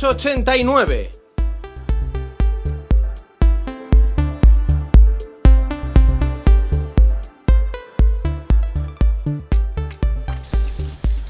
Palamos 89.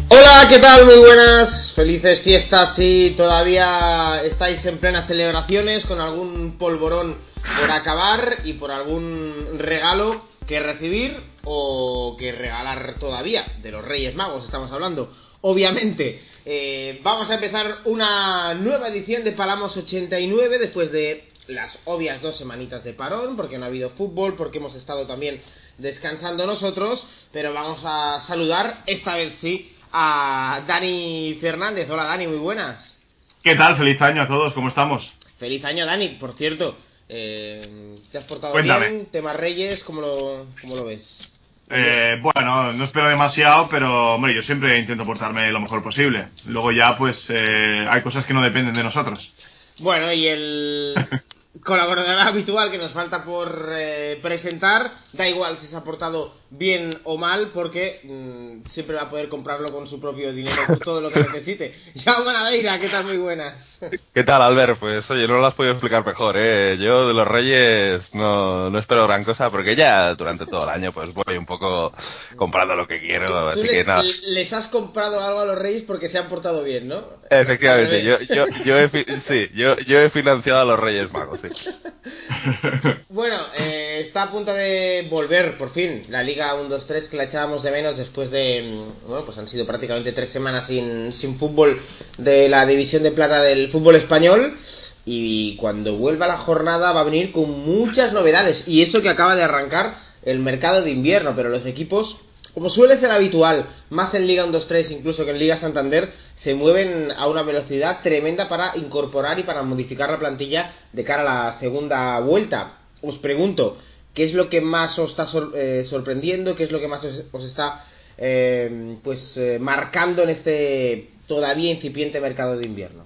Hola, ¿qué tal? Muy buenas, felices fiestas si todavía estáis en plenas celebraciones con algún polvorón por acabar y por algún regalo que recibir o que regalar todavía de los Reyes Magos, estamos hablando. Obviamente, eh, vamos a empezar una nueva edición de Palamos 89 después de las obvias dos semanitas de parón, porque no ha habido fútbol, porque hemos estado también descansando nosotros, pero vamos a saludar, esta vez sí, a Dani Fernández. Hola Dani, muy buenas. ¿Qué tal? Feliz año a todos, ¿cómo estamos? Feliz año Dani, por cierto. Eh, ¿Te has portado Cuéntame. bien? Tema Reyes, ¿cómo lo, cómo lo ves? Eh, bueno, no espero demasiado, pero hombre, yo siempre intento portarme lo mejor posible. Luego ya, pues, eh, hay cosas que no dependen de nosotros. Bueno, y el colaborador habitual que nos falta por eh, presentar, da igual si se ha portado bien o mal, porque mm, siempre va a poder comprarlo con su propio dinero, todo lo que necesite. Jaume Naveira, ¿qué tal? Muy buenas. ¿Qué tal, Albert? Pues oye, no lo has podido explicar mejor, ¿eh? Yo de los Reyes no, no espero gran cosa, porque ya durante todo el año pues voy un poco comprando lo que quiero, Tú así les, que nada. les has comprado algo a los Reyes porque se han portado bien, ¿no? Efectivamente, yo, yo, yo, he, sí, yo, yo he financiado a los Reyes Magos, Bueno, eh, está a punto de volver, por fin, la Liga 1-2-3 que la echábamos de menos después de... mm, Bueno, pues han sido prácticamente tres semanas sin, sin fútbol de la División de Plata del fútbol español. Y cuando vuelva la jornada va a venir con muchas novedades. Y eso que acaba de arrancar el mercado de invierno, pero los equipos, como suele ser habitual, más en Liga 1-2-3 incluso que en Liga Santander, se mueven a una velocidad tremenda para incorporar y para modificar la plantilla de cara a la segunda vuelta. Os pregunto, ¿qué es lo que más os está eh, sorprendiendo? ¿Qué es lo que más os, os está eh, pues eh, marcando en este todavía incipiente mercado de invierno?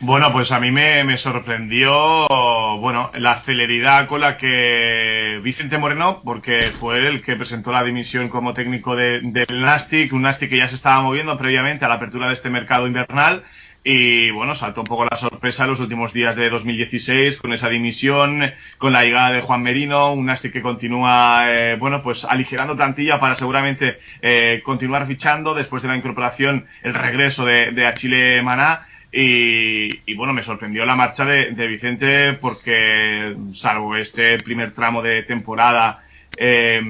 Bueno, pues a mí me, me sorprendió, bueno, la celeridad con la que Vicente Moreno, porque fue el que presentó la dimisión como técnico de- del Nastic, un Nastic que ya se estaba moviendo previamente a la apertura de este mercado invernal. Y bueno, saltó un poco la sorpresa los últimos días de 2016 con esa dimisión, con la llegada de Juan Merino, un Nastic que continúa, eh, bueno, pues aligerando plantilla para seguramente eh, continuar fichando después de la incorporación, el regreso de, de Achille Maná. Y, bueno, me sorprendió la marcha de, Vicente porque, salvo este primer tramo de temporada eh,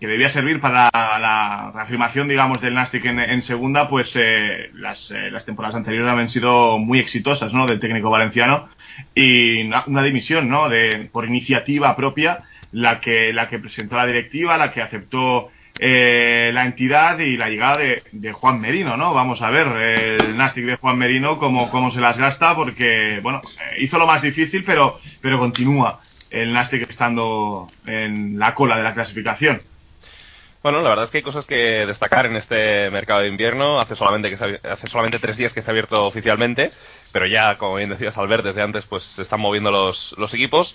que debía servir para la, reafirmación, digamos, del Nastic en, segunda, pues eh, las, eh, las temporadas anteriores habían sido muy exitosas, ¿no? Del técnico valenciano y una, una dimisión, ¿no? De, por iniciativa propia, la que, la que presentó la directiva, la que aceptó eh, la entidad y la llegada de, de Juan Merino, ¿no? Vamos a ver el Nastic de Juan Merino cómo, cómo se las gasta porque, bueno, eh, hizo lo más difícil, pero, pero continúa el Nastic estando en la cola de la clasificación. Bueno, la verdad es que hay cosas que destacar en este mercado de invierno. Hace solamente, que se ha- hace solamente tres días que se ha abierto oficialmente, pero ya, como bien decías, Albert, desde antes pues se están moviendo los, los equipos.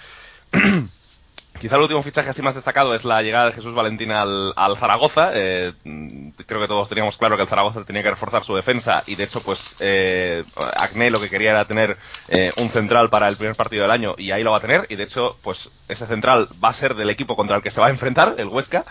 Quizá el último fichaje así más destacado es la llegada de Jesús Valentín al, al Zaragoza. Eh, creo que todos teníamos claro que el Zaragoza tenía que reforzar su defensa y de hecho pues eh, Acné lo que quería era tener eh, un central para el primer partido del año y ahí lo va a tener y de hecho pues ese central va a ser del equipo contra el que se va a enfrentar, el Huesca.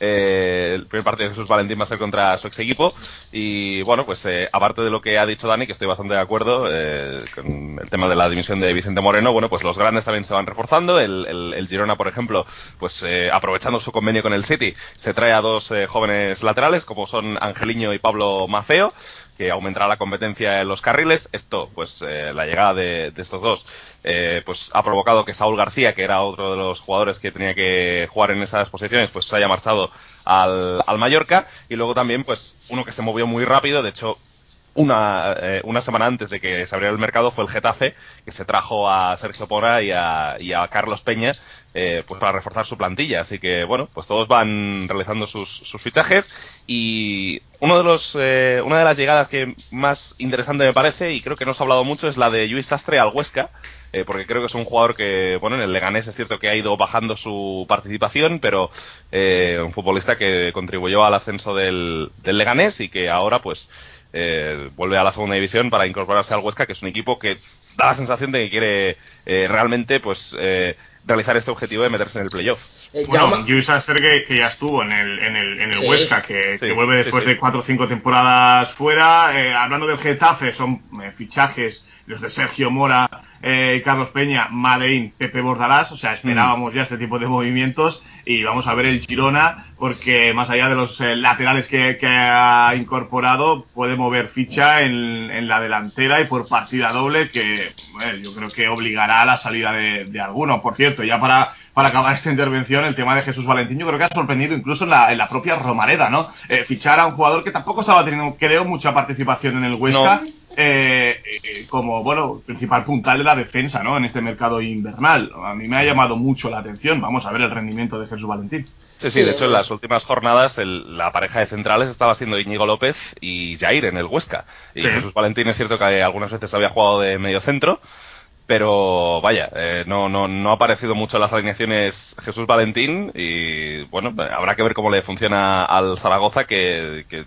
Eh, el primer partido de Jesús Valentín va a ser contra su ex equipo. Y bueno, pues eh, aparte de lo que ha dicho Dani, que estoy bastante de acuerdo eh, con el tema de la dimisión de Vicente Moreno, bueno, pues los grandes también se van reforzando. El, el- el Girona, por ejemplo, pues eh, aprovechando su convenio con el City, se trae a dos eh, jóvenes laterales, como son Angeliño y Pablo Mafeo que aumentará la competencia en los carriles. Esto, pues, eh, la llegada de, estos dos, eh, pues, ha provocado que Saúl García, que era otro de los jugadores que tenía que jugar en esas posiciones, pues, se haya marchado al, al Mallorca. Y luego también, pues, uno que se movió muy rápido, de hecho, una, eh, una semana antes de que se abriera el mercado fue el Getafe, que se trajo a Sergio Pora y a, y a Carlos Peña, eh, pues para reforzar su plantilla. Así que, bueno, pues todos van realizando sus, sus fichajes. Y uno de los, eh, una de las llegadas que más interesante me parece, y creo que no se ha hablado mucho, es la de Luis Sastre al Huesca. eh, porque creo que es un jugador que, bueno, en el Leganés es cierto que ha ido bajando su participación, pero eh, un futbolista que contribuyó al ascenso del, del Leganés y que ahora, pues, eh, vuelve a la segunda división para incorporarse al Huesca, que es un equipo que da la sensación de que quiere eh, realmente pues eh, realizar este objetivo de meterse en el playoff. Eh, bueno, Luis que, que, ya estuvo en el, en el, en el Huesca, que, que, vuelve después de cuatro o cinco temporadas fuera. Eh, hablando del Getafe, son eh, fichajes los de Sergio Mora, eh, Carlos Peña, Madein, Pepe Bordalás, o sea, esperábamos ya este tipo de movimientos y vamos a ver el Girona porque más allá de los eh, laterales que, ha incorporado, puede mover ficha en, la delantera y por partida doble que yo creo que obligará a la salida de, alguno. Por cierto, ya para, para acabar esta intervención, el tema de Jesús Valentín yo creo que ha sorprendido incluso en la, en la propia Romareda, ¿no? Eh, fichar a un jugador que tampoco estaba teniendo, creo, mucha participación en el Huesca. Eh, eh, como, bueno, principal puntal de la defensa, ¿no? En este mercado invernal. A mí me ha llamado mucho la atención. Vamos a ver el rendimiento de Jesús Valentín. Sí, sí, de hecho en las últimas jornadas la pareja de centrales estaba siendo Íñigo López y Jair en el Huesca. Y Jesús Valentín es cierto que algunas veces había jugado de medio centro, pero vaya, eh, no, no, no ha aparecido mucho en las alineaciones Jesús Valentín y bueno, habrá que ver cómo le funciona al Zaragoza que, que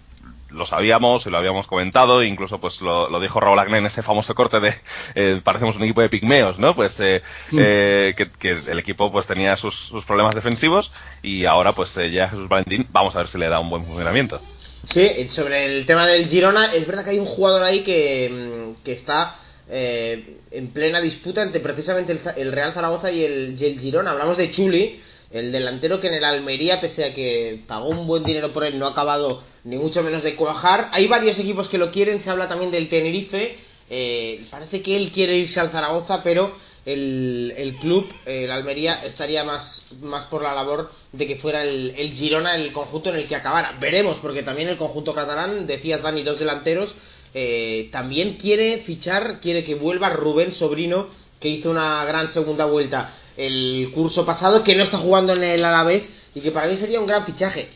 lo sabíamos y lo habíamos comentado, incluso pues lo, dijo Raúl Agné en ese famoso corte de eh, parecemos un equipo de pigmeos, ¿no? Pues eh, eh, que, el equipo pues tenía sus, problemas defensivos y ahora pues ya Jesús Valentín, vamos a ver si le da un buen funcionamiento. Sí, sobre el tema del Girona, es verdad que hay un jugador ahí que, mm, que está en plena disputa entre precisamente el, Real Zaragoza y el, y el Girona. Hablamos de Chuli el delantero que en el Almería, pese a que pagó un buen dinero por él, no ha acabado ni mucho menos de cuajar. Hay varios equipos que lo quieren, se habla también del Tenerife. Eh, parece que él quiere irse al Zaragoza, pero el, club, el Almería, estaría más, más por la labor de que fuera el, el, Girona el conjunto en el que acabara. Veremos, porque también el conjunto catalán, decías Dani, dos delanteros, eh, también quiere fichar, quiere que vuelva Rubén Sobrino, que hizo una gran segunda vuelta el curso pasado, que no está jugando en el Alavés y que para mí sería un gran fichaje.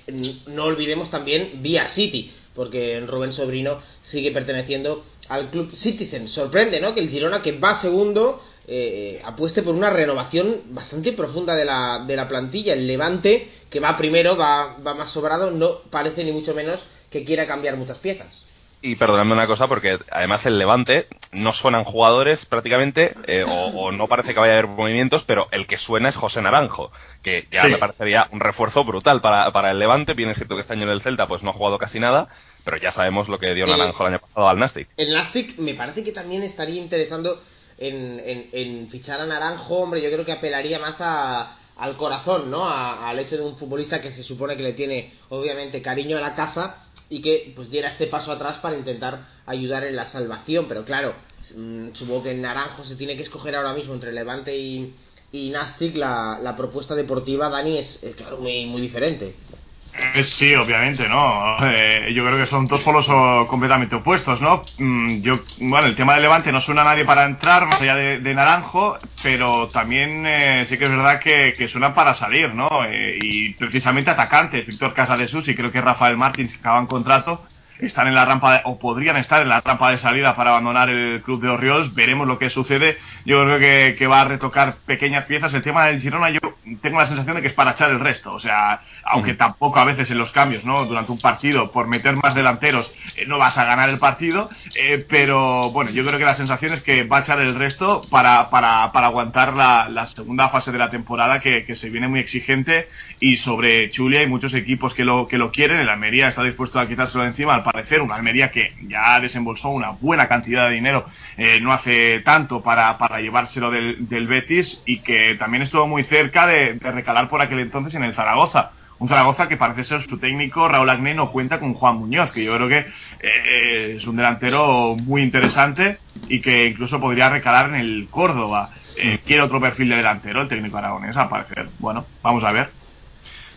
No olvidemos también Vía City, porque Rubén Sobrino sigue perteneciendo al club Citizen. Sorprende, ¿no? Que el Girona, que va segundo, eh, apueste por una renovación bastante profunda de la, de la plantilla. El Levante, que va primero, va, va más sobrado, no parece ni mucho menos que quiera cambiar muchas piezas. Y perdonadme una cosa, porque además el Levante no suenan jugadores prácticamente, eh, o, no parece que vaya a haber movimientos, pero el que suena es José Naranjo, que ya me parecería un refuerzo brutal para, para el Levante. Bien es cierto que este año en el Celta pues no ha jugado casi nada, pero ya sabemos lo que dio Naranjo el año pasado al Nastic. El Nastic me parece que también estaría interesando en, en, fichar a Naranjo, hombre, yo creo que apelaría más a, al corazón, ¿no? al hecho de un futbolista que se supone que le tiene, obviamente, cariño a la casa y que pues diera este paso atrás para intentar ayudar en la salvación. Pero claro, mm, supongo que en Naranjo se tiene que escoger ahora mismo entre Levante y, y Nastic. La, la propuesta deportiva, Dani, es, claro, muy, muy diferente. Eh, sí, obviamente, ¿no? Eh, yo creo que son dos polos completamente opuestos, ¿no? Mm, yo, bueno, el tema de Levante no suena a nadie para entrar, más allá de, Naranjo, pero también eh, sí que es verdad que, que suena para salir, ¿no? y precisamente atacantes, Víctor Casadesus y creo que Rafael Martins, que acaban contrato, están en la rampa o podrían estar en la rampa de salida para abandonar el club de Orioles. Veremos lo que sucede. Yo creo que, que, va a retocar pequeñas piezas. El tema del Girona, yo tengo la sensación de que es para echar el resto. O sea, aunque tampoco a veces en los cambios, ¿no? Durante un partido, por meter más delanteros, eh, no vas a ganar el partido. Eh, pero bueno, yo creo que la sensación es que va a echar el resto para, para, para aguantar la, la, segunda fase de la temporada que, que, se viene muy exigente. Y sobre Chulia hay muchos equipos que lo, que lo quieren. El Almería está dispuesto a quitárselo de encima parecer, una Almería que ya desembolsó una buena cantidad de dinero eh, no hace tanto para, para llevárselo del, del, Betis y que también estuvo muy cerca de, recalar por aquel entonces en el Zaragoza. Un Zaragoza que parece ser su técnico, Raúl Agné, no cuenta con Juan Muñoz, que yo creo que eh, es un delantero muy interesante y que incluso podría recalar en el Córdoba. Eh, quiere otro perfil de delantero, el técnico aragonés, al parecer. Bueno, vamos a ver.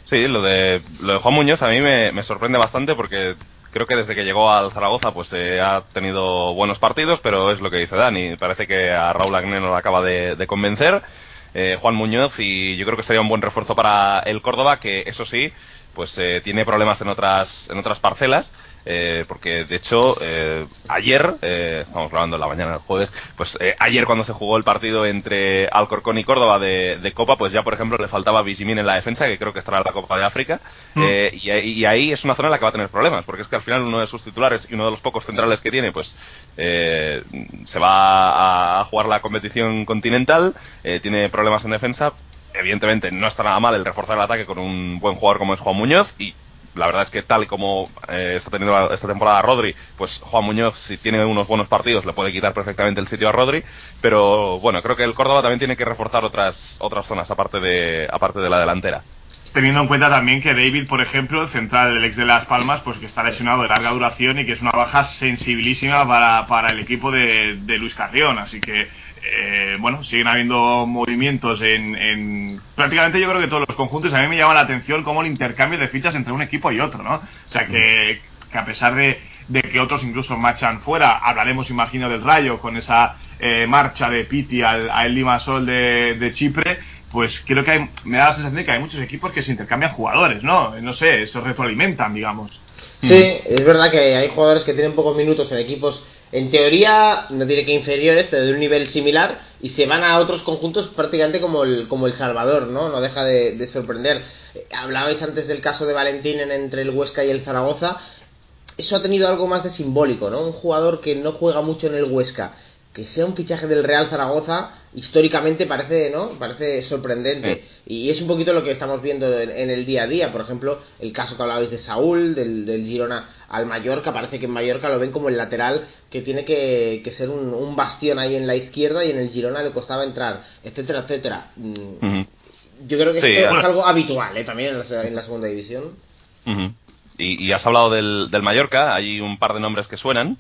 Sí, lo de, lo de Juan Muñoz a mí me, me sorprende bastante porque creo que desde que llegó al Zaragoza pues eh, ha tenido buenos partidos, pero es lo que dice Dani. Parece que a Raúl Agné no lo acaba de, convencer. Eh, Juan Muñoz y yo creo que sería un buen refuerzo para el Córdoba, que eso sí, pues eh, tiene problemas en otras, en otras parcelas. Eh, porque de hecho eh, ayer, eh, estamos grabando la mañana del jueves, pues eh, ayer cuando se jugó el partido entre Alcorcón y Córdoba de, de, Copa, pues ya por ejemplo le faltaba Vigimin en la defensa, que creo que estará en la Copa de África, mm. y, y, ahí es una zona en la que va a tener problemas, porque es que al final uno de sus titulares y uno de los pocos centrales que tiene, pues se va a, a, jugar la competición continental, tiene problemas en defensa, evidentemente no está nada mal el reforzar el ataque con un buen jugador como es Juan Muñoz y la verdad es que tal como eh, está teniendo esta temporada Rodri, pues Juan Muñoz si tiene unos buenos partidos le puede quitar perfectamente el sitio a Rodri, pero bueno, creo que el Córdoba también tiene que reforzar otras otras zonas aparte de aparte de la delantera. Teniendo en cuenta también que David, por ejemplo, el central del ex de Las Palmas, pues que está lesionado de larga duración y que es una baja sensibilísima para, para el equipo de, de Luis Carrión, así que eh, bueno, siguen habiendo movimientos en, en, prácticamente yo creo que todos los conjuntos. A mí me llama la atención cómo el intercambio de fichas entre un equipo y otro, ¿no? O sea, que, que a pesar de, de, que otros incluso marchan fuera, hablaremos, imagino, del Rayo con esa eh, marcha de Piti al, al Limasol de, de Chipre, pues creo que hay, me da la sensación de que hay muchos equipos que se intercambian jugadores, ¿no? No sé, se retroalimentan, digamos. Sí, es verdad que hay jugadores que tienen pocos minutos en equipos en teoría, no diré que inferiores, pero de un nivel similar, y se van a otros conjuntos prácticamente como el, como el Salvador, ¿no? No deja de, sorprender. Eh, hablabais antes del caso de Valentín entre el Huesca y el Zaragoza. Eso ha tenido algo más de simbólico, ¿no? Un jugador que no juega mucho en el Huesca, que sea un fichaje del Real Zaragoza, históricamente parece, ¿no? Parece sorprendente. Y es un poquito lo que estamos viendo en, el día a día. Por ejemplo, el caso que hablabais de Saúl, del, del, Girona al Mallorca, parece que en Mallorca lo ven como el lateral que tiene que, que ser un, un, bastión ahí en la izquierda y en el Girona le costaba entrar, etcétera, etcétera. Mm, yo creo que sí, esto es algo habitual, ¿eh? También en la, en la segunda división. Uh -huh. y, y, has hablado del, del Mallorca, hay un par de nombres que suenan.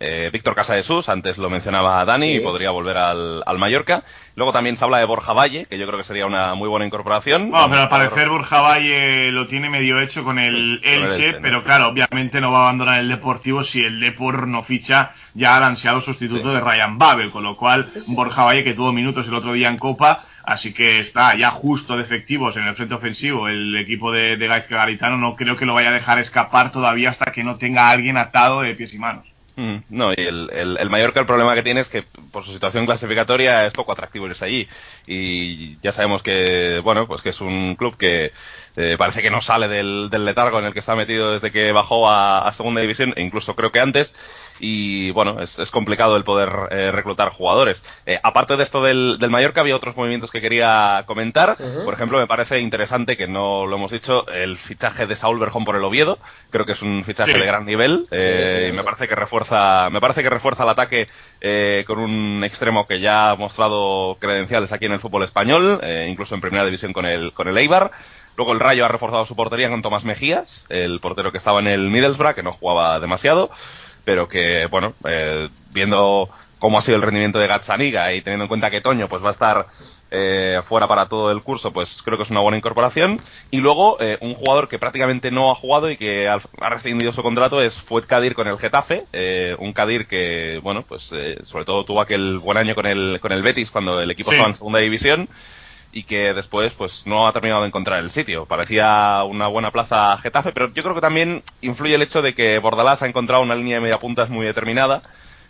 Eh, Víctor Casadesus, antes lo mencionaba Dani, sí. y podría volver al, al, Mallorca. Luego también se habla de Borja Valle, que yo creo que sería una muy buena incorporación. No, pero al parecer Borja Valle lo tiene medio hecho con el Elche, con el Elche pero ¿no? claro, obviamente no va a abandonar el Deportivo si el Depor no ficha ya al ansiado sustituto sí. de Ryan Babel, con lo cual Borja Valle, que tuvo minutos el otro día en Copa, así que está ya justo de efectivos en el frente ofensivo el equipo de, de Gaizka Garitano, no creo que lo vaya a dejar escapar todavía hasta que no tenga a alguien atado de pies y manos. No, y el, el, Mallorca el problema que tiene es que por su situación clasificatoria es poco atractivo irse allí. Y ya sabemos que, bueno, pues que es un club que eh, parece que no sale del, del, letargo en el que está metido desde que bajó a, a segunda división, e incluso creo que antes y bueno, es, es complicado el poder eh, reclutar jugadores. Eh, aparte de esto del, del, Mallorca, había otros movimientos que quería comentar. Uh -huh. Por ejemplo, me parece interesante, que no lo hemos dicho, el fichaje de Saúl Berjón por el Oviedo. Creo que es un fichaje sí. de gran nivel. Eh, sí, y me parece que refuerza, me parece que refuerza el ataque eh, con un extremo que ya ha mostrado credenciales aquí en el fútbol español, eh, incluso en primera división con el, con el Eibar. Luego el Rayo ha reforzado su portería con Tomás Mejías, el portero que estaba en el Middlesbrough, que no jugaba demasiado pero que, bueno, eh, viendo cómo ha sido el rendimiento de Gazzaniga y teniendo en cuenta que Toño pues va a estar eh, fuera para todo el curso, pues creo que es una buena incorporación. Y luego, eh, un jugador que prácticamente no ha jugado y que ha, ha rescindido su contrato es Fuet Kadir con el Getafe. Eh, un Kadir que, bueno, pues eh, sobre todo tuvo aquel buen año con el, con el Betis cuando el equipo sí. estaba en segunda división y que después pues no ha terminado de encontrar el sitio. Parecía una buena plaza Getafe, pero yo creo que también influye el hecho de que Bordalás ha encontrado una línea de mediapuntas muy determinada,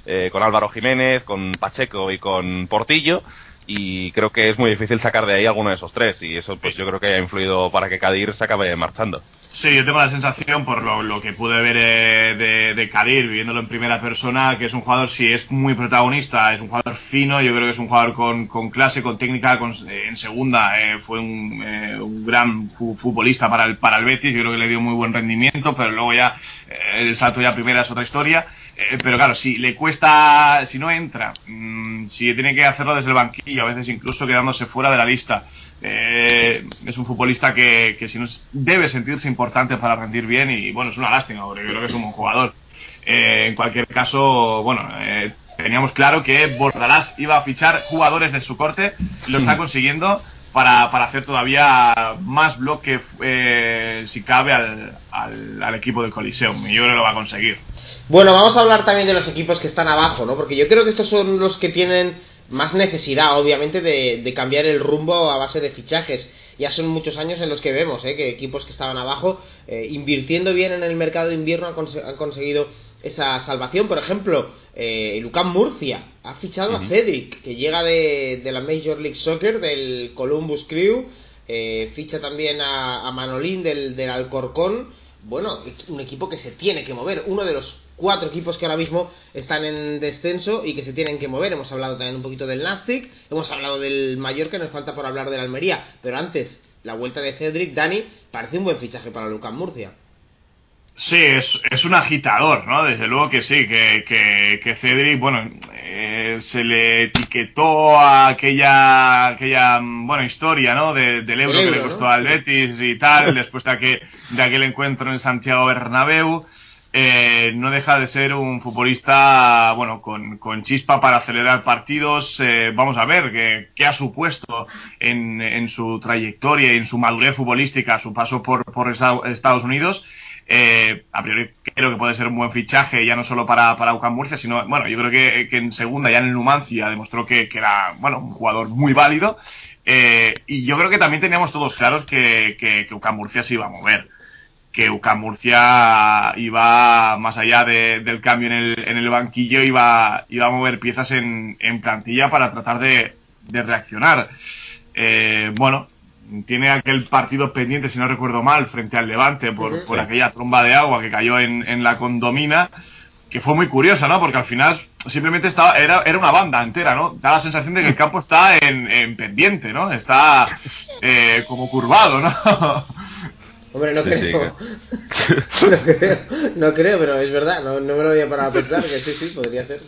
eh, con Álvaro Jiménez, con Pacheco y con Portillo, y creo que es muy difícil sacar de ahí alguno de esos tres, y eso pues yo creo que ha influido para que Kadir se acabe marchando. Sí, yo tengo la sensación, por lo, lo que pude ver eh, de, de, Kadir, viviéndolo en primera persona, que es un jugador, si es muy protagonista, es un jugador fino, yo creo que es un jugador con, con clase, con técnica, con, eh, en segunda eh, fue un, eh, un gran futbolista para el, para el Betis, yo creo que le dio muy buen rendimiento, pero luego ya eh, el salto ya primera es otra historia. Eh, pero claro, si le cuesta, si no entra, mmm, si tiene que hacerlo desde el banquillo, a veces incluso quedándose fuera de la lista, eh, es un futbolista que, que si no debe sentirse importante para rendir bien y bueno, es una lástima, porque yo creo que es un buen jugador. Eh, en cualquier caso, bueno, eh, teníamos claro que Bordalás iba a fichar jugadores de su corte, lo está consiguiendo para, para hacer todavía más bloque, eh, si cabe, al, al, al, equipo del Coliseum. Y yo creo que lo va a conseguir. Bueno, vamos a hablar también de los equipos que están abajo, ¿no? Porque yo creo que estos son los que tienen más necesidad, obviamente, de, cambiar el rumbo a base de fichajes. ya son muchos años en los que vemos ¿eh? que equipos que estaban abajo, eh, invirtiendo bien en el mercado de invierno, han, conseguido esa salvación. Por ejemplo, eh, Lucán Murcia ha fichado a Cedric, que llega de, la Major League Soccer, del Columbus Crew. Eh, ficha también a, Manolín del, del, Alcorcón. Bueno, un equipo que se tiene que mover. Uno de los cuatro equipos que ahora mismo están en descenso y que se tienen que mover. Hemos hablado también un poquito del Nastic, hemos hablado del Mallorca, nos falta por hablar del Almería. Pero antes, la vuelta de Cedric, Dani, parece un buen fichaje para Lucán Murcia. Sí, es, es, un agitador, ¿no? Desde luego que sí, que, que, Cedric, bueno, eh, se le etiquetó a aquella, aquella bueno, historia, ¿no? del euro, que le costó al Betis y tal, después de, aquel, de aquel encuentro en Santiago Bernabéu. Eh, no deja de ser un futbolista, bueno, con, con chispa para acelerar partidos. Eh, vamos a ver qué, qué ha supuesto en, en, su trayectoria y en su madurez futbolística, su paso por, por Estados Unidos. Eh, a priori creo que puede ser un buen fichaje, ya no solo para, para UCAM Murcia, sino, bueno, yo creo que, en segunda, ya en el Numancia, demostró que, que era, bueno, un jugador muy válido. Eh, y yo creo que también teníamos todos claros que, que, UCAM Murcia se iba a mover. Que UCAM Murcia iba, más allá de, del cambio en el, en el banquillo, iba, iba a mover piezas en, en plantilla para tratar de, de reaccionar. Eh, bueno, tiene aquel partido pendiente, si no recuerdo mal, frente al Levante por, por aquella tromba de agua que cayó en, en, la condomina, que fue muy curiosa, ¿no? Porque al final simplemente estaba, era, era una banda entera, ¿no? Da la sensación de que el campo está en, en pendiente, ¿no? Está eh, como curvado, ¿no? Hombre, no, creo. no creo. No creo, pero es verdad, no, no me lo había parado a pensar, que sí, sí, podría ser.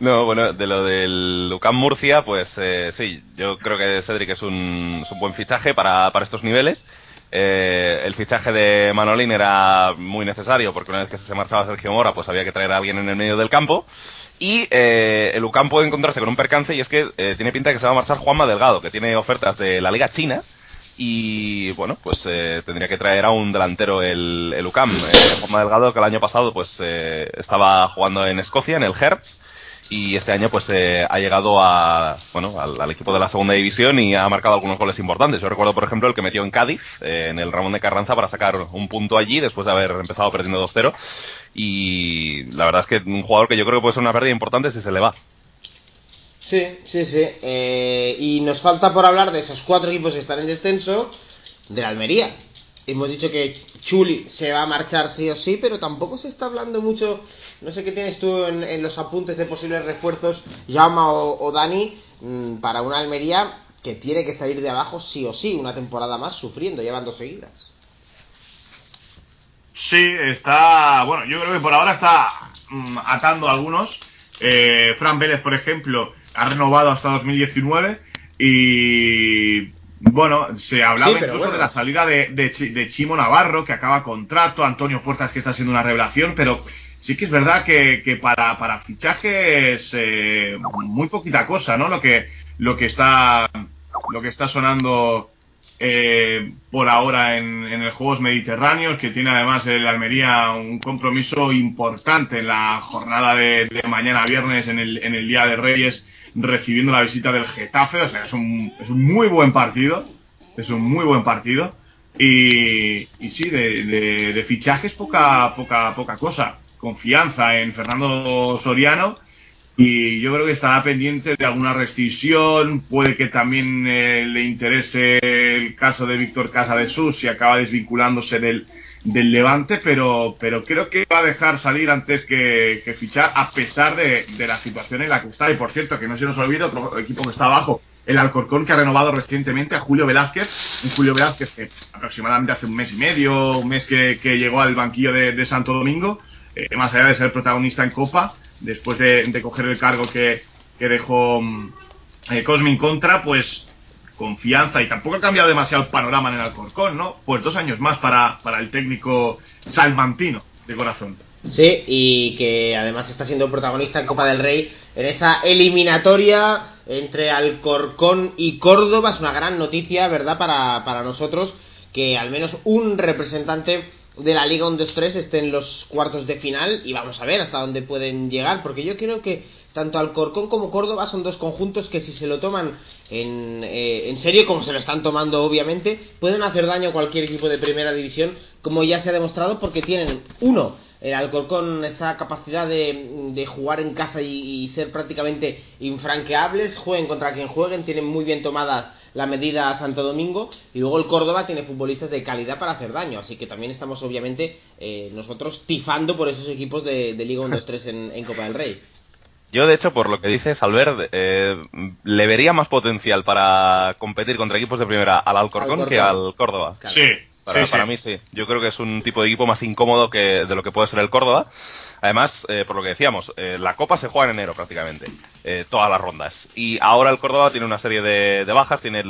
No, bueno, de lo del Lucán Murcia, pues eh, sí, yo creo que Cedric es un, buen fichaje para, estos niveles. Eh, el fichaje de Manolín era muy necesario porque una vez que se marchaba Sergio Mora, pues había que traer a alguien en el medio del campo. Y eh, el Lucán puede encontrarse con un percance y es que eh, tiene pinta de que se va a marchar Juanma Delgado, que tiene ofertas de la Liga China. Y bueno, pues eh, tendría que traer a un delantero el, el UCAM. Juanma Delgado, que el año pasado pues estaba jugando en Escocia, en el Hertz y este año pues eh, ha llegado a, bueno, al, equipo de la segunda división y ha marcado algunos goles importantes. Yo recuerdo, por ejemplo, el que metió en Cádiz, eh, en el Ramón de Carranza, para sacar un punto allí después de haber empezado perdiendo 2-0. Y la verdad es que un jugador que yo creo que puede ser una pérdida importante si se le va. Sí, sí, sí. Eh, y nos falta por hablar de esos cuatro equipos que están en descenso de la Almería hemos dicho que Chuli se va a marchar sí o sí, pero tampoco se está hablando mucho. No sé qué tienes tú en, los apuntes de posibles refuerzos, Jaume o, Dani, mm, para una Almería que tiene que salir de abajo sí o sí, una temporada más sufriendo, llevan dos seguidas. Sí, está. Bueno, yo creo que por ahora está mm, atando a algunos. Eh, Fran Vélez, por ejemplo, ha renovado hasta 2019 y bueno, se hablaba incluso de la salida de, de, Chimo Navarro, que acaba contrato, Antonio Puertas, que está siendo una revelación, pero sí que es verdad que, que para, para fichajes eh, muy poquita cosa, ¿no? Lo que, lo que está, lo que está sonando eh, por ahora en, en el Juegos Mediterráneos, que tiene además el Almería un compromiso importante en la jornada de, de mañana viernes, en el, en el Día de Reyes recibiendo la visita del Getafe. O sea, es un, es un muy buen partido. Es un muy buen partido. Y, y sí, de, de, fichajes poca, poca, poca cosa. Confianza en Fernando Soriano. Y yo creo que estará pendiente de alguna restricción. Puede que también eh, le interese el caso de Víctor Casa de Sus si acaba desvinculándose del, del Levante, pero, pero creo que va a dejar salir antes que, fichar, a pesar de, la situación en la que está. Y por cierto, que no se nos olvide otro equipo que está abajo, el Alcorcón, que ha renovado recientemente a Julio Velázquez, un Julio Velázquez que aproximadamente hace un mes y medio, un mes que, llegó al banquillo de, Santo Domingo, eh, más allá de ser protagonista en Copa, después de, coger el cargo que, dejó mm, eh, Cosmin Contra, pues confianza y tampoco ha cambiado demasiado el panorama en el Alcorcón, ¿no? Pues dos años más para, para el técnico salmantino de corazón. Sí, y que además está siendo protagonista en Copa del Rey en esa eliminatoria entre Alcorcón y Córdoba. Es una gran noticia, ¿verdad?, para, para nosotros que al menos un representante de la Liga 1-2-3 esté en los cuartos de final y vamos a ver hasta dónde pueden llegar, porque yo creo que tanto Alcorcón como Córdoba son dos conjuntos que si se lo toman en, eh, en serio, como se lo están tomando obviamente, pueden hacer daño a cualquier equipo de primera división, como ya se ha demostrado, porque tienen uno el Alcorcón esa capacidad de, jugar en casa y, ser prácticamente infranqueables, jueguen contra quien jueguen, tienen muy bien tomada la medida Santo Domingo y luego el Córdoba tiene futbolistas de calidad para hacer daño, así que también estamos obviamente eh, nosotros tifando por esos equipos de, Liga 1-2-3 en, en, Copa del Rey. Yo, de hecho, por lo que dices, Albert, eh, le vería más potencial para competir contra equipos de primera al Alcorcón, que al Córdoba. Sí, para, mí sí. Yo creo que es un tipo de equipo más incómodo que de lo que puede ser el Córdoba. Además, eh, por lo que decíamos, eh, la Copa se juega en enero prácticamente, eh, todas las rondas. Y ahora el Córdoba tiene una serie de, bajas, tiene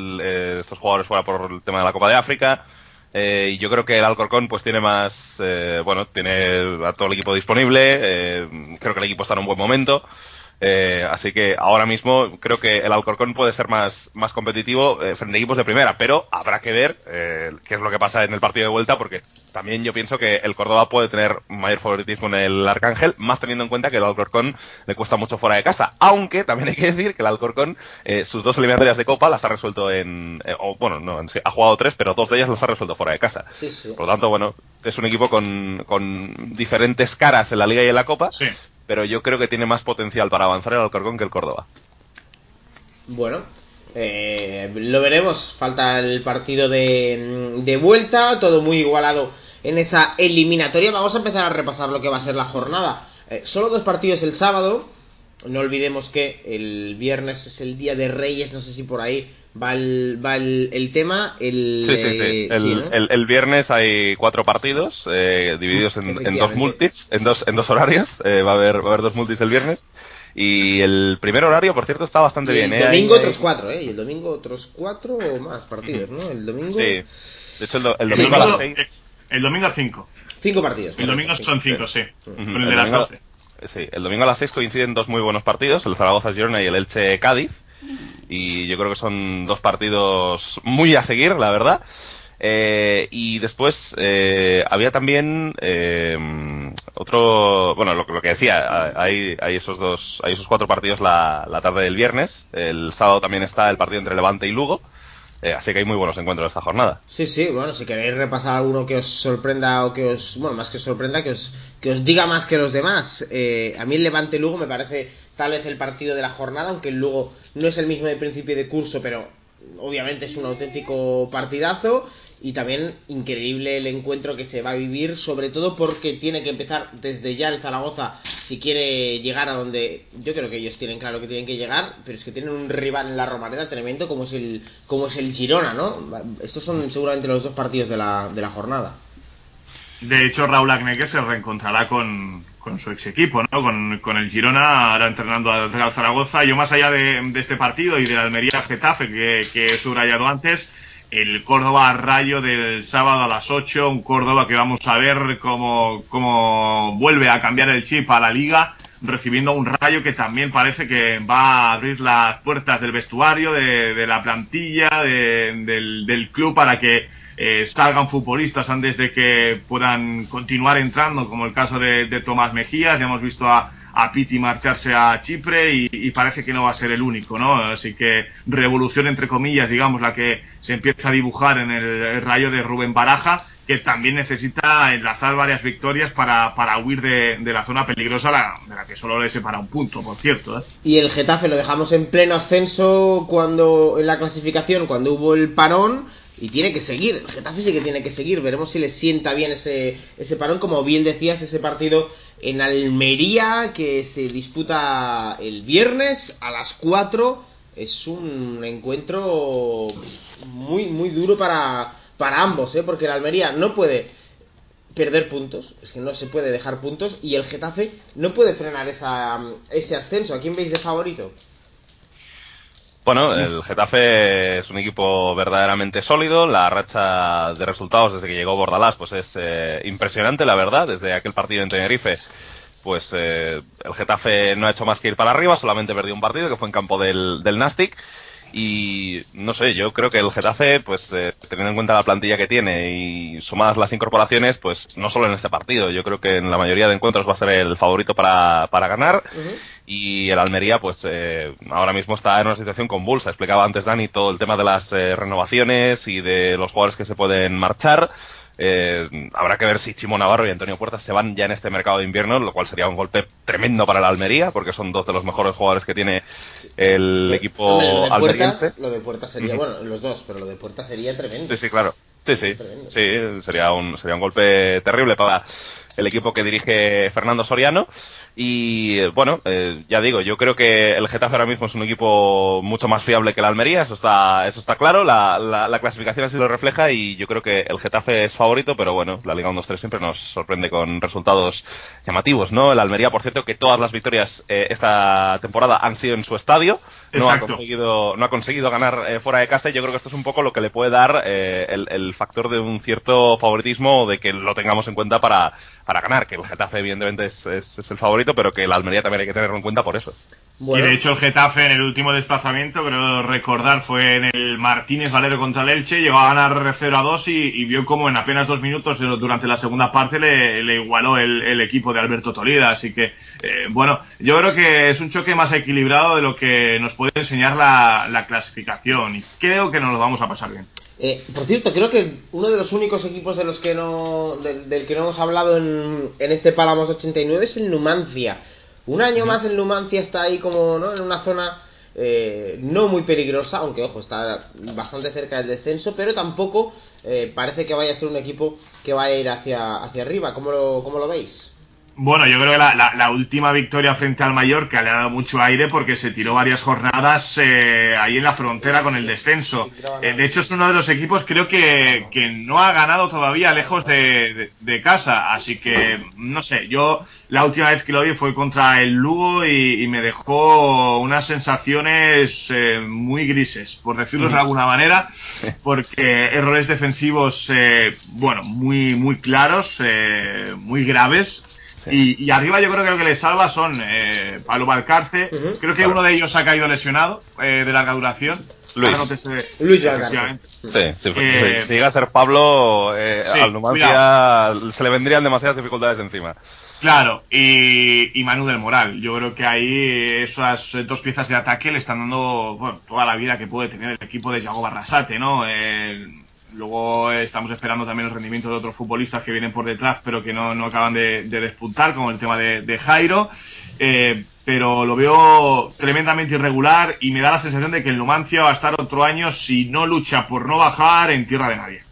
estos jugadores fuera por el tema de la Copa de África. Y yo creo que el Alcorcón pues tiene más, bueno, tiene a todo el equipo disponible. creo que el equipo está en un buen momento. Eh, así que ahora mismo creo que el Alcorcón puede ser más, más competitivo eh, frente a equipos de primera, pero habrá que ver eh, qué es lo que pasa en el partido de vuelta, porque también yo pienso que el Córdoba puede tener mayor favoritismo en el Arcángel, más teniendo en cuenta que el Alcorcón le cuesta mucho fuera de casa. Aunque también hay que decir que el Alcorcón, sus dos eliminatorias de Copa las ha resuelto en. o, bueno, no, ha jugado tres, pero dos de ellas las ha resuelto fuera de casa. Por lo tanto, bueno, es un equipo con, con diferentes caras en la Liga y en la Copa. Sí pero yo creo que tiene más potencial para avanzar el Alcorcón que el Córdoba. Bueno, eh, lo veremos. Falta el partido de, vuelta, todo muy igualado en esa eliminatoria. Vamos a empezar a repasar lo que va a ser la jornada. Eh, solo dos partidos el sábado. No olvidemos que el viernes es el día de Reyes, no sé si por ahí va el, tema. El, sí, sí, sí. Eh, el, viernes hay cuatro partidos eh, divididos en, dos multis, en dos, en dos horarios. Eh, va, a haber, va a haber dos multis el viernes. Y el primer horario, por cierto, está bastante bien. El domingo otros cuatro, ¿eh? Y el domingo otros cuatro o más partidos, ¿no? El domingo. Sí. De hecho, el, domingo, a las seis. El domingo a cinco. Cinco partidos. El domingo son cinco, sí. Con el, de las doce. Sí, el domingo a las seis coinciden dos muy buenos partidos, el Zaragoza-Girona y el Elche-Cádiz y yo creo que son dos partidos muy a seguir, la verdad. Eh, y después eh, había también eh, otro, bueno, lo, que decía, hay, hay, esos dos, hay esos cuatro partidos la, la, tarde del viernes. El sábado también está el partido entre Levante y Lugo. Así que hay muy buenos encuentros esta jornada. Sí, sí, bueno, si queréis repasar alguno que os sorprenda o que os, bueno, más que os sorprenda, que os, que os diga más que los demás. a mí el Levante Lugo me parece tal vez el partido de la jornada, aunque luego no es el mismo de principio de curso, pero obviamente es un auténtico partidazo y también increíble el encuentro que se va a vivir, sobre todo porque tiene que empezar desde ya el Zaragoza si quiere llegar a donde yo creo que ellos tienen claro que tienen que llegar, pero es que tienen un rival en la Romareda tremendo como es el como es el Girona, ¿no? Estos son seguramente los dos partidos de la, de la jornada. De hecho, Raúl Agnegue se reencontrará con, con su ex equipo, ¿no? Con, el Girona, ahora entrenando al Zaragoza. Yo más allá de, este partido y de la Almería Getafe que, que, he subrayado antes, el Córdoba Rayo del sábado a las 8, un Córdoba que vamos a ver cómo, cómo vuelve a cambiar el chip a la liga, recibiendo un Rayo que también parece que va a abrir las puertas del vestuario, de, la plantilla, del, del club para que eh, salgan futbolistas antes de que puedan continuar entrando, como el caso de, Tomás Mejías, ya hemos visto a, a Piti marcharse a Chipre y, parece que no va a ser el único, ¿no? Así que revolución entre comillas, digamos, la que se empieza a dibujar en el, rayo de Rubén Baraja, que también necesita enlazar varias victorias para, para huir de, la zona peligrosa, de la que solo le separa un punto, por cierto. ¿eh? Y el Getafe lo dejamos en pleno ascenso cuando en la clasificación, cuando hubo el parón y tiene que seguir. El Getafe sí que tiene que seguir. Veremos si le sienta bien ese, ese parón. Como bien decías, ese partido en Almería que se disputa el viernes a las 4. Es un encuentro muy, muy duro para, para ambos, ¿eh? porque el Almería no puede perder puntos, es que no se puede dejar puntos, y el Getafe no puede frenar esa, ese ascenso. ¿A quién veis de favorito? Bueno, el Getafe es un equipo verdaderamente sólido. La racha de resultados desde que llegó Bordalás pues es eh, impresionante, la verdad. Desde aquel partido en Tenerife, pues eh, el Getafe no ha hecho más que ir para arriba. Solamente perdió un partido que fue en campo del, del Nastic. Y no sé, yo creo que el Getafe, pues eh, teniendo en cuenta la plantilla que tiene y sumadas las incorporaciones, pues no solo en este partido, yo creo que en la mayoría de encuentros va a ser el favorito para, para ganar. Y el Almería, pues eh, ahora mismo está en una situación convulsa. Explicaba antes Dani todo el tema de las eh, renovaciones y de los jugadores que se pueden marchar. Eh, habrá que ver si Chimo Navarro y Antonio Puertas se van ya en este mercado de invierno, lo cual sería un golpe tremendo para la Almería, porque son dos de los mejores jugadores que tiene el equipo lo de almeriense. Puertas, lo de Puertas sería, bueno, los dos, pero lo de Puertas sería tremendo. Sí, sí, claro. Sí, sí. Sí, sería un, sería un golpe terrible para el equipo que dirige Fernando Soriano. Y bueno, eh, ya digo, yo creo que el Getafe ahora mismo es un equipo mucho más fiable que la Almería, eso está, eso está claro, la, la, la clasificación así lo refleja y yo creo que el Getafe es favorito, pero bueno, la Liga 1-2-3 siempre nos sorprende con resultados llamativos, ¿no? El Almería, por cierto, que todas las victorias eh, esta temporada han sido en su estadio, no ha conseguido, no ha conseguido ganar eh, fuera de casa y yo creo que esto es un poco lo que le puede dar eh, el, el factor de un cierto favoritismo de que lo tengamos en cuenta para, para ganar, que el Getafe evidentemente es, es- es el favorito, pero que el Almería también hay que tenerlo en cuenta por eso. Bueno, Y de hecho el Getafe en el último desplazamiento, creo recordar, fue en el Martínez Valero contra el Elche, llegó a ganar 0 a 2 y, y vio como en apenas dos minutos durante la segunda parte le, le igualó el, el equipo de Alberto Tolida. Así que, eh, bueno, yo creo que es un choque más equilibrado de lo que nos puede enseñar la, la clasificación y creo que nos lo vamos a pasar bien. Eh, por cierto, creo que uno de los únicos equipos de los que no, del, del que no hemos hablado en, en este Palamos 89 es el Numancia. Un año más el Numancia está ahí como ¿no? en una zona eh, no muy peligrosa, aunque ojo, está bastante cerca del descenso, pero tampoco eh, parece que vaya a ser un equipo que vaya a ir hacia, hacia arriba. ¿Cómo lo, cómo lo veis? Bueno, yo creo que la, la- la última victoria frente al Mallorca le ha dado mucho aire porque se tiró varias jornadas eh, ahí en la frontera con el descenso. Eh, de hecho, es uno de los equipos creo que, que no ha ganado todavía lejos de, de- de casa. Así que, no sé, yo la última vez que lo vi fue contra el Lugo y, y me dejó unas sensaciones eh, muy grises, por decirlo de alguna manera, porque errores defensivos, eh, bueno, muy, muy claros, eh, muy graves. Y, y arriba yo creo que lo que les salva son eh, Pablo Valcarce. Creo que Claro. uno de ellos ha caído lesionado eh, de larga duración. Luis. No sé- Luis. Sí, sí, Eh, si llega a ser Pablo, eh, sí, al Numancia se le vendrían demasiadas dificultades encima. Claro, y, y Manu del Moral. Yo creo que ahí esas dos piezas de ataque le están dando bueno, toda la vida que puede tener el equipo de Yago Barrasate, ¿no? Eh, luego estamos esperando también el rendimiento de otros futbolistas que vienen por detrás, pero que no, no acaban de, de despuntar, como el tema de, de Jairo. Eh, pero lo veo tremendamente irregular y me da la sensación de que el Numancia va a estar otro año, si no lucha por no bajar, en tierra de nadie.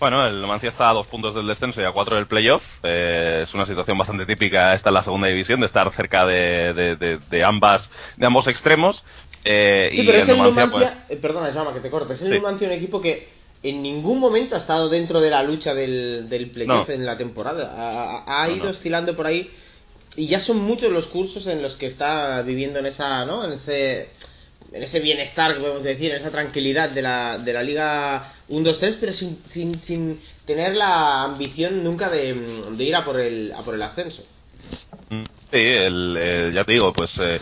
Bueno, el Numancia está a dos puntos del descenso y a cuatro del playoff. Eh, es una situación bastante típica esta en la segunda división, de estar cerca de, de- de- de ambas, de ambos extremos. Eh, Sí, y pero es el Numancia, Numancia, pues, eh, perdona, llama que te cortes, es el Sí. Numancia un equipo que en ningún momento ha estado dentro de la lucha del, del playoff No. en la temporada. Ha, ha- ha No, ido no. oscilando por ahí y ya son muchos los cursos en los que está viviendo en esa, ¿no? En ese en ese bienestar podemos decir, en esa tranquilidad de la, de la Liga 1-2-3, pero sin, sin, sin tener la ambición nunca de, de ir a por el, a por el ascenso. Sí, el, eh, ya te digo, pues. eh,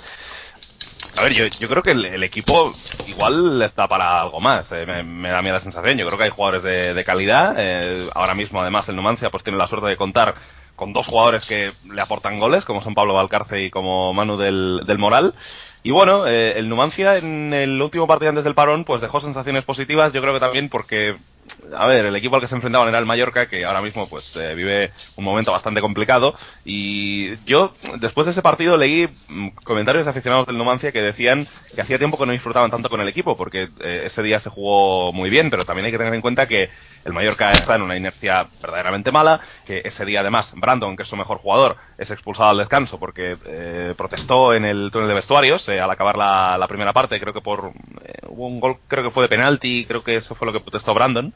a ver, yo, creo que el, equipo igual está para algo más. eh, me, da mí la sensación. Yo creo que hay jugadores de, de calidad. eh, ahora mismo, además, el Numancia pues tiene la suerte de contar con dos jugadores que le aportan goles, como son Pablo Valcarce y como Manu del, del Moral. Y bueno, eh, el Numancia en el último partido antes del parón, pues dejó sensaciones positivas. Yo creo que también porque a ver, el equipo al que se enfrentaban era el Mallorca, que ahora mismo pues eh, vive un momento bastante complicado. Y yo, después de ese partido, leí mm, comentarios de aficionados del Numancia que decían que hacía tiempo que no disfrutaban tanto con el equipo, porque eh, ese día se jugó muy bien, pero también hay que tener en cuenta que el Mallorca está en una inercia verdaderamente mala, que ese día además Brandon, que es su mejor jugador, es expulsado al descanso porque eh, protestó en el túnel de vestuarios eh, al acabar la, la primera parte, creo que por eh, hubo un gol, creo que fue de penalti, creo que eso fue lo que protestó Brandon.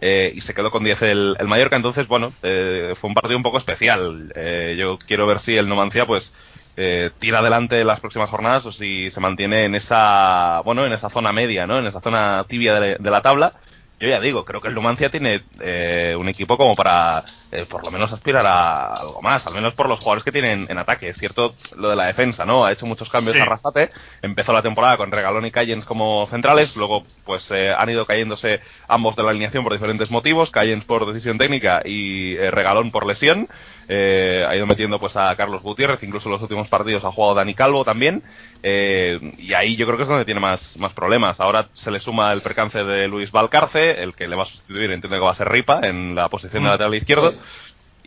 Eh, y se quedó con 10 el, el Mallorca, entonces, bueno, eh, fue un partido un poco especial. Eh, yo quiero ver si el Numancia, pues, eh, tira adelante las próximas jornadas o si se mantiene en esa, bueno, en esa zona media, ¿no? En esa zona tibia de, de la tabla. Yo ya digo, creo que el Numancia tiene eh, un equipo como para eh, por lo menos aspirar a algo más, al menos por los jugadores que tienen en ataque. Es cierto lo de la defensa, ¿no? Ha hecho muchos cambios a Rasate, empezó la temporada con Regalón y Cayens como centrales, luego pues eh, han ido cayéndose ambos de la alineación por diferentes motivos, Cayens por decisión técnica y Regalón por lesión. Ha ido metiendo pues a Carlos Gutiérrez, incluso en los últimos partidos ha jugado Dani Calvo también. y ahí yo creo que es donde tiene más, más problemas. Ahora se le suma el percance de Luis Valcarce, el que le va a sustituir, entiendo que va a ser Ripa en la posición de mm. lateral izquierdo.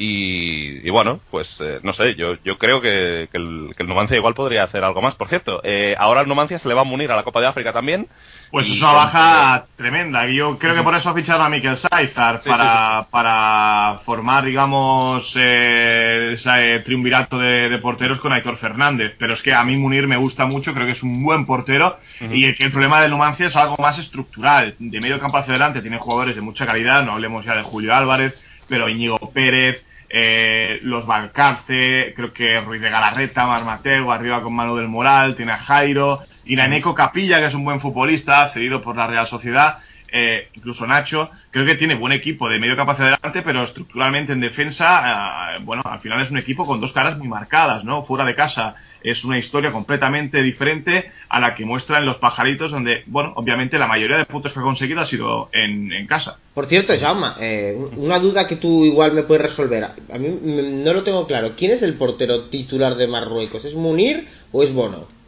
Y, bueno, pues eh, no sé, yo, yo creo que, el, Numancia igual podría hacer algo más. Por cierto, eh, ahora el Numancia se le va a unir a la Copa de África también. Pues es una baja tremenda. Yo creo que por eso ha fichado a Mikel Saizar para, para formar, digamos, eh, ese triunvirato de, porteros con Aitor Fernández. Pero es que a mí Munir me gusta mucho, creo que es un buen portero. Y que el problema del Numancia es algo más estructural. De medio campo hacia adelante tiene jugadores de mucha calidad. No hablemos ya de Julio Álvarez, pero Íñigo Pérez, eh, los Valcarce, creo que Ruiz de Galarreta, Marmateo, arriba con Mano del Moral, tiene a Jairo, tiene Capilla, que es un buen futbolista, cedido por la Real Sociedad, eh, incluso Nacho, creo que tiene buen equipo de medio capacidad adelante, pero estructuralmente en defensa, eh, bueno, al final es un equipo con dos caras muy marcadas, ¿no? Fuera de casa es una historia completamente diferente a la que muestran los pajaritos, donde, bueno, obviamente la mayoría de puntos que ha conseguido ha sido en, casa. Por cierto, Jaume, eh, una duda que tú igual me puedes resolver. A mí no lo tengo claro. ¿Quién es el portero titular de Marruecos? ¿Es Munir o es Bono?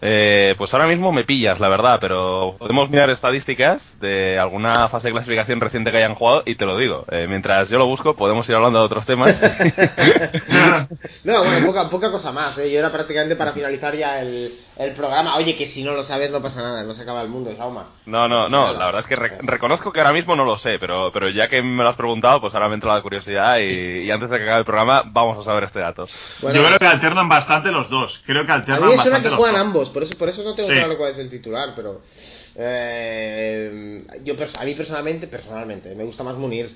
Eh, pues ahora mismo me pillas, la verdad, pero podemos mirar estadísticas de alguna fase de clasificación reciente que hayan jugado y te lo digo. Eh, mientras yo lo busco, podemos ir hablando de otros temas. no, bueno, poca, poca cosa más. ¿eh? Yo era prácticamente para finalizar ya el, el, programa. Oye, que si no lo sabes no pasa nada, no se acaba el mundo, Jauma. No, no, no, la verdad es que reconozco que ahora mismo no lo sé, pero, pero ya que me lo has preguntado, pues ahora me entra la curiosidad y, antes de que acabe el programa vamos a saber este dato. yo creo que alternan bastante los dos. Creo que alternan bastante que juegan ambos por eso, por eso no tengo claro cuál es el titular, pero eh, yo a mí personalmente, personalmente, me gusta más Munir.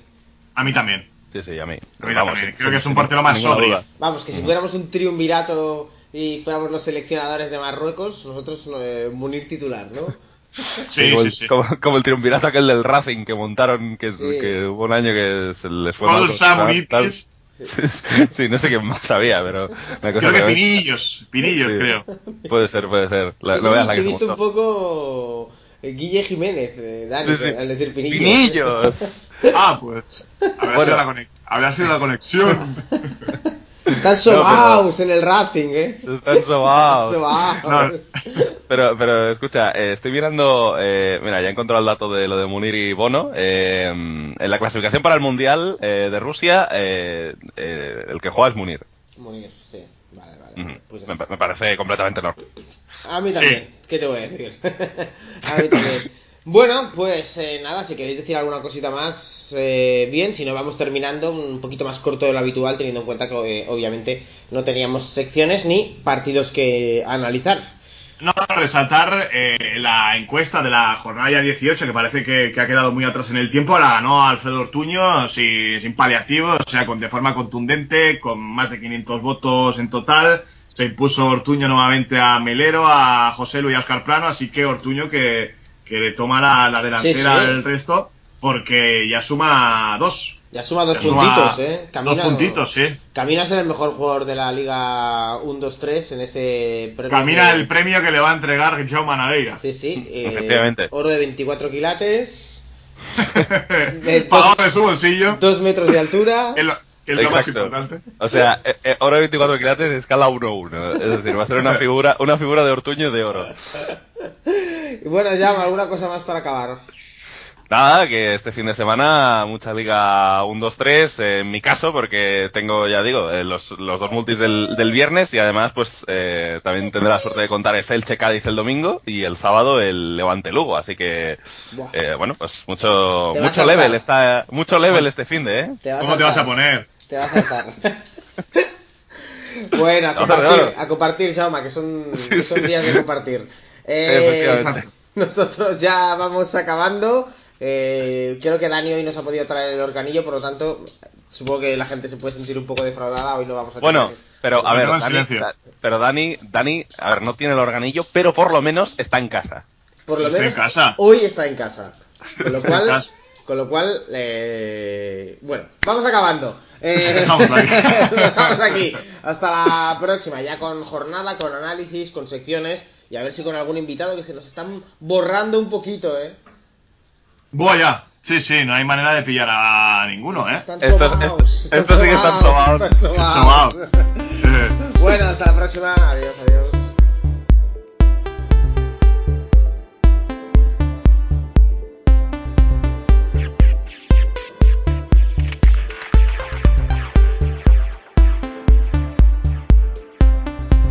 A mí también. Sí, sí, a mí. Vamos, Creo que es un portero más sobrio. Vamos, que si fuéramos un triunvirato y fuéramos los seleccionadores de Marruecos, nosotros eh, Munir titular, ¿no? Sí, como, sí, el, como, el triunvirato aquel del Racing que montaron, que, que hubo un año que se les fue mal. Sí, no sé qué más había, pero. Creo que Pinillos, Pinillos, creo. Puede ser, puede ser. La, no veas la que he visto un poco. Eh, Guille Jiménez, eh, Dani, al decir Pinillos. ¡Pinillos! ah, pues. Habrá, bueno. sido, la habrá sido la conexión. Están sobaos en el Racing, ¿eh? Están sobaos. pero, pero escucha, eh, estoy mirando, eh, mira, ya he encontrado el dato de lo de Munir y Bono. Eh, en la clasificación para el Mundial de Rusia, el que juega es Munir. Munir, sí. Vale, vale. Pues me, me, parece completamente normal. A mí también. ¿Qué te voy a decir? a mí también. Bueno, pues eh, nada, si queréis decir alguna cosita más, eh, bien, si no vamos terminando un poquito más corto de lo habitual, teniendo en cuenta que eh, obviamente no teníamos secciones ni partidos que analizar. No, resaltar la encuesta de la jornada 18, que parece que, ha quedado muy atrás en el tiempo, la ganó Alfredo Ortuño sin, sin paliativos, o sea, con, de forma contundente, con más de 500 votos en total. Se impuso Ortuño nuevamente a Melero, a José Luis y Oscar Plano, así que Ortuño que que le toma la, delantera al resto porque ya suma dos. Ya suma dos puntitos, ¿eh? Camina, dos puntitos, sí. Camina a ser el mejor jugador de la Liga 1-2-3 en ese premio. Camina el premio que le va a entregar Joe Manadeira. Sí, sí. Eh, Efectivamente. Oro de 24 quilates. Pagado de su bolsillo. Dos metros de altura. Que es lo más importante. O sea, eh, eh, oro de 24 quilates escala 1-1. Es decir, va a ser una figura, una figura de ortuño de oro. Y bueno, ya, ¿alguna cosa más para acabar? Nada, que este fin de semana mucha liga 1-2-3, en mi caso, porque tengo, ya digo, eh, los, los, dos multis del, del, viernes y además pues eh, también tendré la suerte de contar el Elche Cádiz el domingo y el sábado el Levante Lugo, así que eh, bueno, pues mucho mucho level, está, mucho level este fin de, ¿eh? ¿Cómo te vas a poner? Te vas a saltar. bueno, a compartir, a compartir, Shauma, que son, que son días de compartir. Eh, nosotros ya vamos acabando. Eh, creo que Dani hoy nos ha podido traer el organillo, por lo tanto, supongo que la gente se puede sentir un poco defraudada. Hoy no vamos a Bueno, pero a ver, Dani, pero Dani, Dani, a ver, no tiene el organillo, pero por lo menos está en casa. Por lo menos en casa. hoy está en casa. Con lo cual, con lo cual eh, bueno, vamos acabando. Eh, vamos aquí. Hasta la próxima, ya con jornada, con análisis, con secciones y a ver si con algún invitado que se nos están borrando un poquito, ¿eh? Voy ya. Sí, sí, no hay manera de pillar a ninguno, ¿eh? Están estos, estos, sí que están sobados. bueno, hasta la próxima. Adiós, adiós.